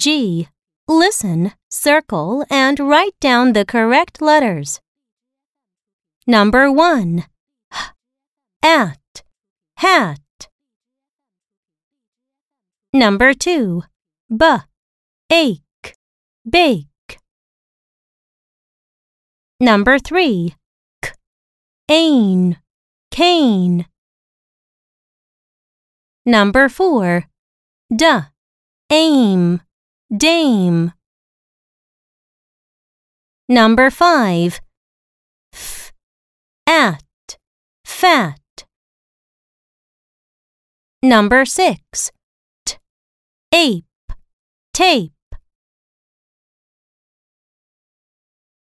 G. Listen, circle, and write down the correct letters. Number 1. At, hat. Number 2. B. Ache, bake. Number 3. K. Ain, cane. Number 4. D. Aim, dame. Number 5. F. At, fat. Number 6. T. Ape, tape.